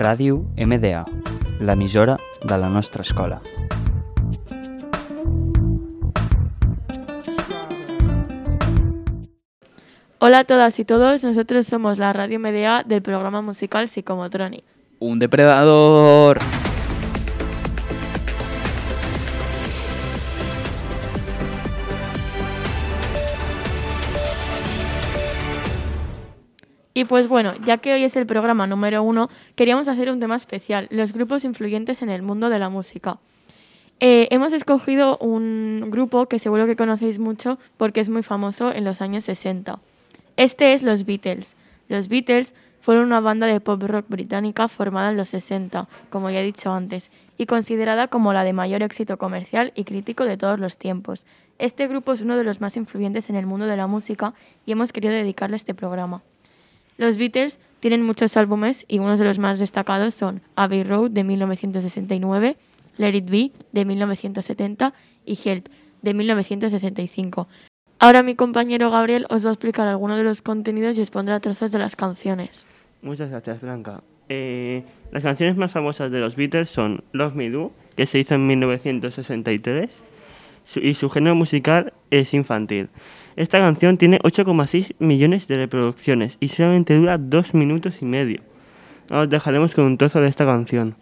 Ràdio MDA, l'emissora de la nostra escola. Hola a todas y todos, nosotros somos la Radio MDA del programa musical Psicomotronic. Un depredador. Y pues bueno, ya que hoy es el programa número uno, queríamos hacer un tema especial, los grupos influyentes en el mundo de la música. Eh, hemos escogido un grupo que seguro que conocéis mucho porque es muy famoso en los años 60. Este es los Beatles. Los Beatles fueron una banda de pop rock británica formada en los 60, como ya he dicho antes, y considerada como la de mayor éxito comercial y crítico de todos los tiempos. Este grupo es uno de los más influyentes en el mundo de la música y hemos querido dedicarle este programa. Los Beatles tienen muchos álbumes y unos de los más destacados son Abbey Road de 1969, Let It Be de 1970 y Help de 1965. Ahora mi compañero Gabriel os va a explicar algunos de los contenidos y os pondrá trozos de las canciones. Muchas gracias, Blanca. Eh, las canciones más famosas de los Beatles son Love Me Do, que se hizo en 1963, su- y su género musical es infantil. Esta canción tiene 8,6 millones de reproducciones y solamente dura dos minutos y medio. Ahora os dejaremos con un trozo de esta canción.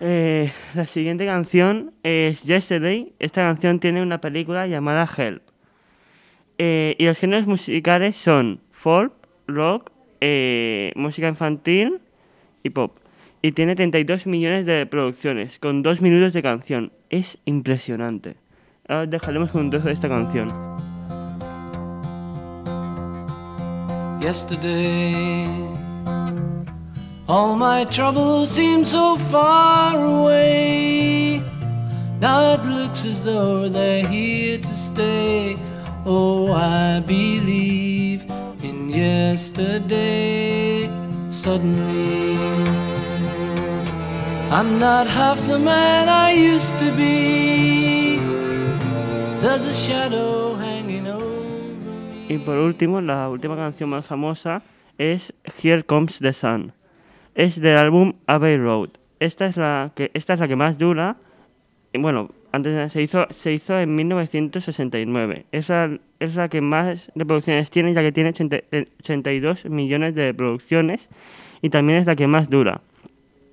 Eh, la siguiente canción es Yesterday. Esta canción tiene una película llamada Help. Eh, y los géneros musicales son folk, rock, eh, música infantil y pop. Y tiene 32 millones de reproducciones, con dos minutos de canción. Es impresionante. Ahora os dejaremos un trozo de esta canción. Yesterday, all my troubles seem so far away. Now it looks as though they're here to stay. Oh, I believe in yesterday. Suddenly, I'm not half the man I used to be. There's a shadow hanging over me. Y por último, la última canción más famosa es Here Comes the Sun. Es del álbum Abbey Road. Esta es la que, esta es la que más dura. Bueno, antes se hizo, se hizo en 1969. Es la, es la que más reproducciones tiene, ya que tiene 80 eh, 82 millones de reproducciones. Y también es la que más dura.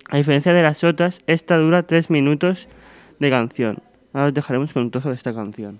A diferencia de las otras, esta dura 3 minutos de canción. Ahora os dejaremos con un de esta canción.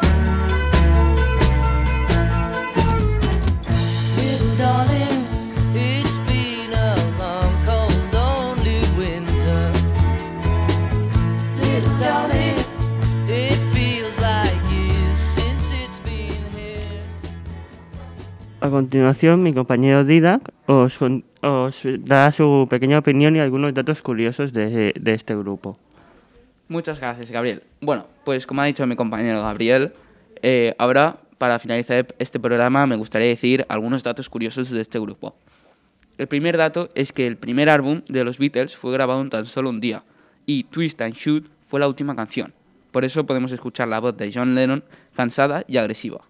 A continuación, mi compañero Didac os, os dará su pequeña opinión y algunos datos curiosos de, de este grupo. Muchas gracias, Gabriel. Bueno, pues como ha dicho mi compañero Gabriel, eh, ahora, para finalizar este programa, me gustaría decir algunos datos curiosos de este grupo. El primer dato es que el primer álbum de los Beatles fue grabado en tan solo un día, y Twist and Shoot fue la última canción. Por eso podemos escuchar la voz de John Lennon cansada y agresiva.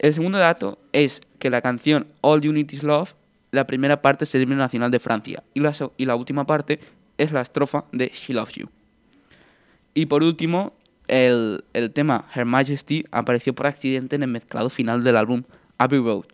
El segundo dato es que la canción All You Is Love, la primera parte es el himno nacional de Francia y la, y la última parte es la estrofa de She Loves You. Y por último, el, el tema Her Majesty apareció por accidente en el mezclado final del álbum Abbey Road.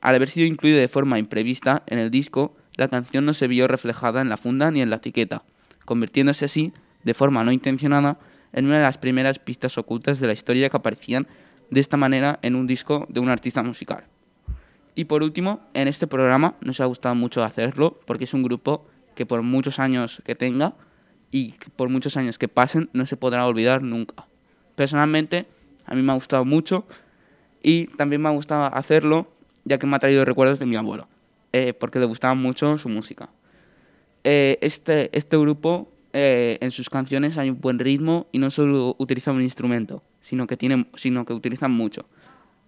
Al haber sido incluido de forma imprevista en el disco, la canción no se vio reflejada en la funda ni en la etiqueta. convirtiéndose así, de forma no intencionada, en una de las primeras pistas ocultas de la historia que aparecían de esta manera en un disco de un artista musical. Y por último, en este programa nos ha gustado mucho hacerlo porque es un grupo que por muchos años que tenga y por muchos años que pasen no se podrá olvidar nunca. Personalmente, a mí me ha gustado mucho y también me ha gustado hacerlo ya que me ha traído recuerdos de mi abuelo, eh, porque le gustaba mucho su música. Eh, este, este grupo, eh, en sus canciones hay un buen ritmo y no solo utiliza un instrumento, sino que, tiene, sino que utilizan mucho.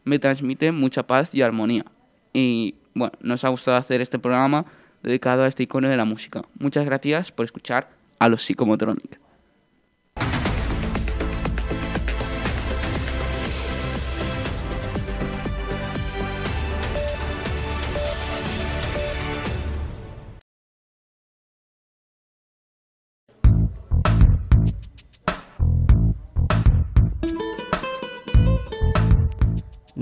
Me transmite mucha paz y armonía. Y bueno, nos ha gustado hacer este programa dedicado a este icono de la música. Muchas gracias por escuchar a los Psicomotronic.